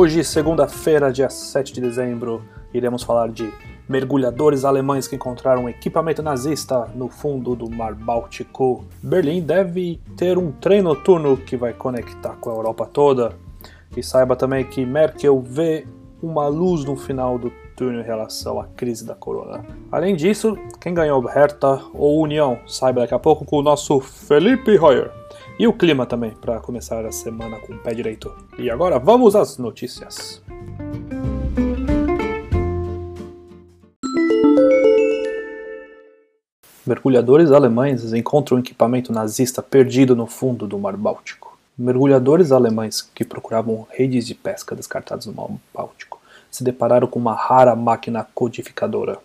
Hoje, segunda-feira, dia 7 de dezembro, iremos falar de mergulhadores alemães que encontraram equipamento nazista no fundo do Mar Báltico. Berlim deve ter um trem noturno que vai conectar com a Europa toda. E saiba também que Merkel vê uma luz no final do túnel em relação à crise da corona. Além disso, quem ganhou Hertha ou União, saiba daqui a pouco com o nosso Felipe Royer. E o clima também, para começar a semana com o pé direito. E agora vamos às notícias. Mergulhadores alemães encontram equipamento nazista perdido no fundo do Mar Báltico. Mergulhadores alemães que procuravam redes de pesca descartadas no Mar Báltico se depararam com uma rara máquina codificadora.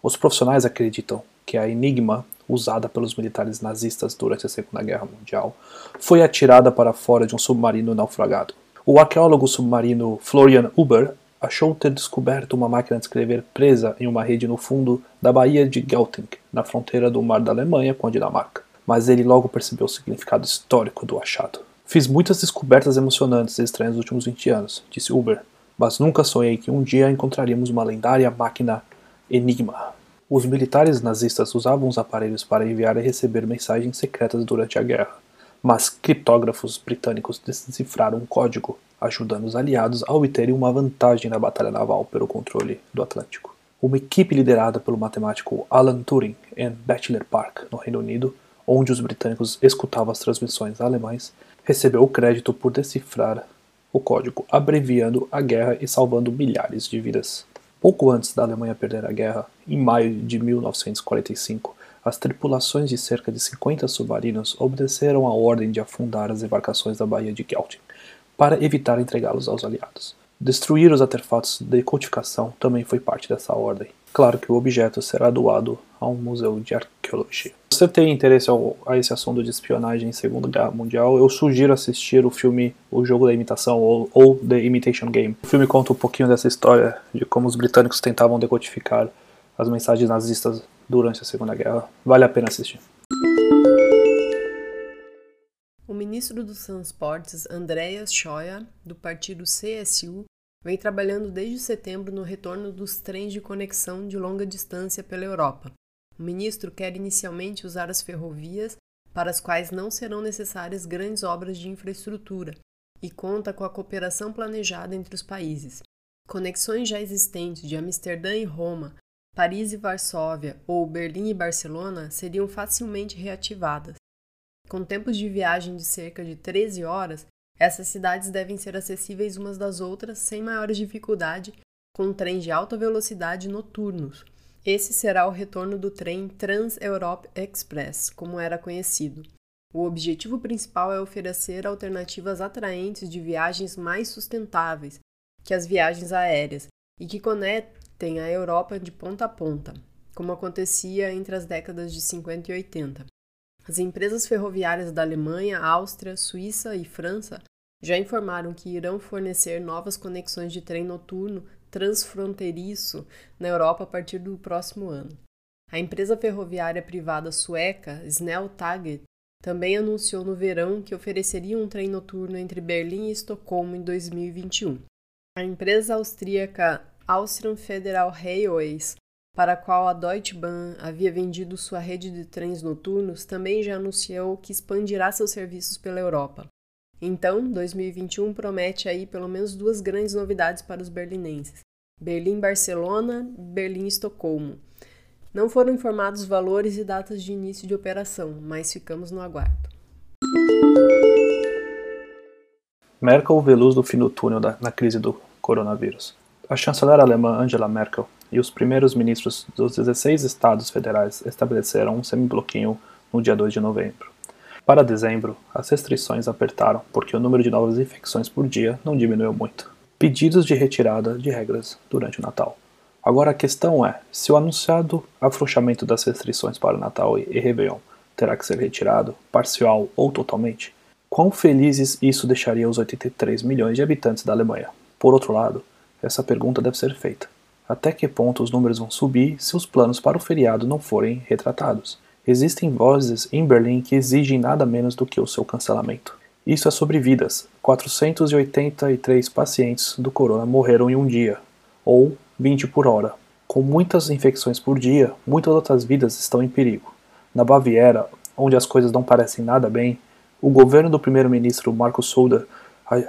Os profissionais acreditam que a Enigma, usada pelos militares nazistas durante a Segunda Guerra Mundial, foi atirada para fora de um submarino naufragado. O arqueólogo submarino Florian Huber achou ter descoberto uma máquina de escrever presa em uma rede no fundo da Baía de Gelting, na fronteira do mar da Alemanha com a Dinamarca. Mas ele logo percebeu o significado histórico do achado. Fiz muitas descobertas emocionantes e estranhas nos últimos 20 anos, disse Uber, mas nunca sonhei que um dia encontraríamos uma lendária máquina Enigma. Os militares nazistas usavam os aparelhos para enviar e receber mensagens secretas durante a guerra, mas criptógrafos britânicos decifraram um código ajudando os aliados a obterem uma vantagem na batalha naval pelo controle do Atlântico. Uma equipe liderada pelo matemático Alan Turing em Bachelor Park, no Reino Unido, onde os britânicos escutavam as transmissões alemães, recebeu o crédito por decifrar o código, abreviando a guerra e salvando milhares de vidas. Pouco antes da Alemanha perder a guerra, em maio de 1945, as tripulações de cerca de 50 submarinos obedeceram a ordem de afundar as embarcações da Baía de Gelting, para evitar entregá-los aos aliados. Destruir os artefatos de codificação também foi parte dessa ordem. Claro que o objeto será doado a um museu de arqueologia. Se você tem interesse a esse assunto de espionagem em Segunda Guerra Mundial, eu sugiro assistir o filme O Jogo da Imitação ou, ou The Imitation Game. O filme conta um pouquinho dessa história de como os britânicos tentavam decodificar as mensagens nazistas durante a Segunda Guerra. Vale a pena assistir. O ministro dos Transportes, Andreas Scheuer, do partido CSU, vem trabalhando desde setembro no retorno dos trens de conexão de longa distância pela Europa. O ministro quer inicialmente usar as ferrovias, para as quais não serão necessárias grandes obras de infraestrutura, e conta com a cooperação planejada entre os países. Conexões já existentes de Amsterdã e Roma, Paris e Varsóvia ou Berlim e Barcelona seriam facilmente reativadas. Com tempos de viagem de cerca de 13 horas, essas cidades devem ser acessíveis umas das outras sem maiores dificuldade, com trens de alta velocidade noturnos. Esse será o retorno do trem Trans-Europe Express, como era conhecido. O objetivo principal é oferecer alternativas atraentes de viagens mais sustentáveis que as viagens aéreas e que conectem a Europa de ponta a ponta, como acontecia entre as décadas de 50 e 80. As empresas ferroviárias da Alemanha, Áustria, Suíça e França já informaram que irão fornecer novas conexões de trem noturno transfronteiriço na Europa a partir do próximo ano. A empresa ferroviária privada sueca Snelltaget também anunciou no verão que ofereceria um trem noturno entre Berlim e Estocolmo em 2021. A empresa austríaca Austrian Federal Railways para a qual a Deutsche Bahn havia vendido sua rede de trens noturnos, também já anunciou que expandirá seus serviços pela Europa. Então, 2021 promete aí pelo menos duas grandes novidades para os berlinenses: Berlim-Barcelona Berlim-Estocolmo. Não foram informados valores e datas de início de operação, mas ficamos no aguardo. Merkel vê luz do fim do túnel da, na crise do coronavírus. A chanceler alemã Angela Merkel e os primeiros ministros dos 16 estados federais estabeleceram um semibloquinho no dia 2 de novembro. Para dezembro, as restrições apertaram porque o número de novas infecções por dia não diminuiu muito. pedidos de retirada de regras durante o Natal. Agora a questão é: se o anunciado afrouxamento das restrições para o Natal e Réveillon terá que ser retirado, parcial ou totalmente, quão felizes isso deixaria os 83 milhões de habitantes da Alemanha? Por outro lado, essa pergunta deve ser feita. Até que ponto os números vão subir se os planos para o feriado não forem retratados? Existem vozes em Berlim que exigem nada menos do que o seu cancelamento. Isso é sobre vidas. 483 pacientes do corona morreram em um dia, ou 20 por hora. Com muitas infecções por dia, muitas outras vidas estão em perigo. Na Baviera, onde as coisas não parecem nada bem, o governo do primeiro-ministro Marcos Söder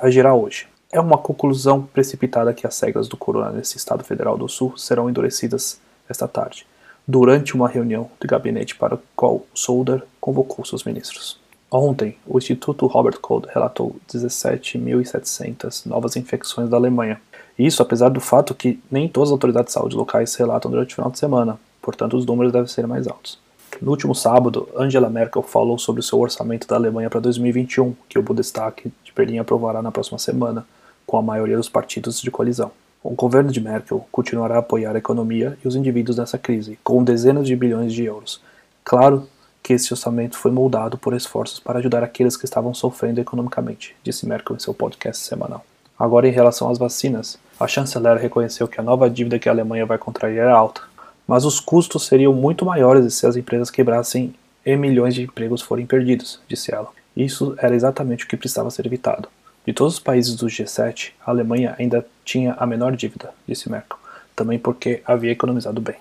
agirá hoje. É uma conclusão precipitada que as regras do corona nesse estado federal do sul serão endurecidas esta tarde durante uma reunião de gabinete para a qual Solder convocou seus ministros. Ontem, o Instituto Robert Koch relatou 17.700 novas infecções da Alemanha. Isso apesar do fato que nem todas as autoridades de saúde locais relatam durante o final de semana, portanto os números devem ser mais altos. No último sábado, Angela Merkel falou sobre o seu orçamento da Alemanha para 2021, que o Bundestag de Berlim aprovará na próxima semana, com a maioria dos partidos de coalizão. O governo de Merkel continuará a apoiar a economia e os indivíduos nessa crise, com dezenas de bilhões de euros. Claro que esse orçamento foi moldado por esforços para ajudar aqueles que estavam sofrendo economicamente, disse Merkel em seu podcast semanal. Agora, em relação às vacinas, a chanceler reconheceu que a nova dívida que a Alemanha vai contrair é alta, mas os custos seriam muito maiores se as empresas quebrassem e milhões de empregos forem perdidos, disse ela. Isso era exatamente o que precisava ser evitado. De todos os países do G7, a Alemanha ainda tinha a menor dívida, disse Merkel, também porque havia economizado bem.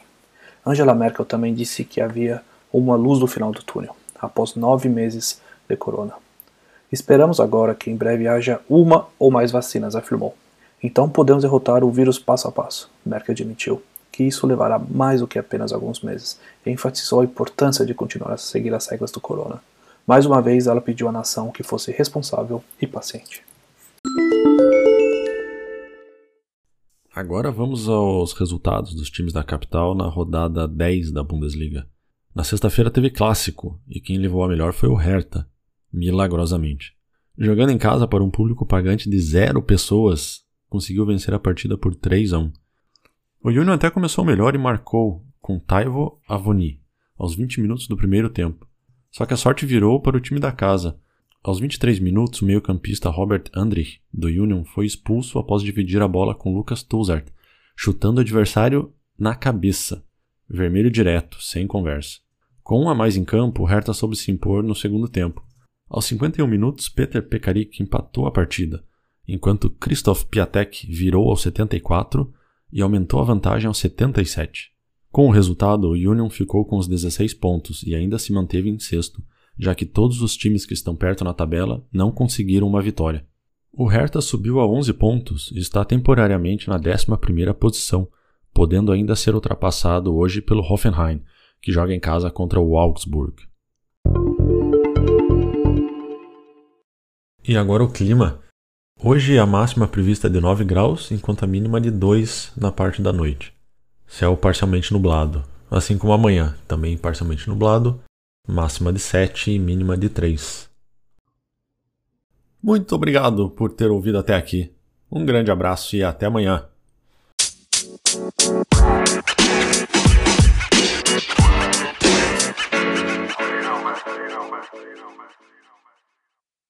Angela Merkel também disse que havia uma luz no final do túnel, após nove meses de corona. Esperamos agora que em breve haja uma ou mais vacinas, afirmou. Então podemos derrotar o vírus passo a passo, Merkel admitiu que isso levará mais do que apenas alguns meses e enfatizou a importância de continuar a seguir as regras do corona. Mais uma vez, ela pediu à nação que fosse responsável e paciente. Agora vamos aos resultados dos times da capital na rodada 10 da Bundesliga. Na sexta-feira teve clássico e quem levou a melhor foi o Hertha, milagrosamente. Jogando em casa para um público pagante de zero pessoas, conseguiu vencer a partida por 3 a 1. O Union até começou melhor e marcou com Taivo Avoni aos 20 minutos do primeiro tempo. Só que a sorte virou para o time da casa, aos 23 minutos, o meio-campista Robert Andrich, do Union, foi expulso após dividir a bola com Lucas Tuzart, chutando o adversário na cabeça. Vermelho direto, sem conversa. Com um a mais em campo, Hertha soube se impor no segundo tempo. Aos 51 minutos, Peter Pekarik empatou a partida, enquanto Christoph Piatek virou aos 74 e aumentou a vantagem aos 77. Com o resultado, o Union ficou com os 16 pontos e ainda se manteve em sexto, já que todos os times que estão perto na tabela não conseguiram uma vitória. O Hertha subiu a 11 pontos e está temporariamente na 11ª posição, podendo ainda ser ultrapassado hoje pelo Hoffenheim, que joga em casa contra o Augsburg. E agora o clima. Hoje a máxima prevista é de 9 graus, enquanto a mínima de 2 na parte da noite. Céu parcialmente nublado, assim como amanhã, também parcialmente nublado, máxima de 7 e mínima de 3. Muito obrigado por ter ouvido até aqui. Um grande abraço e até amanhã.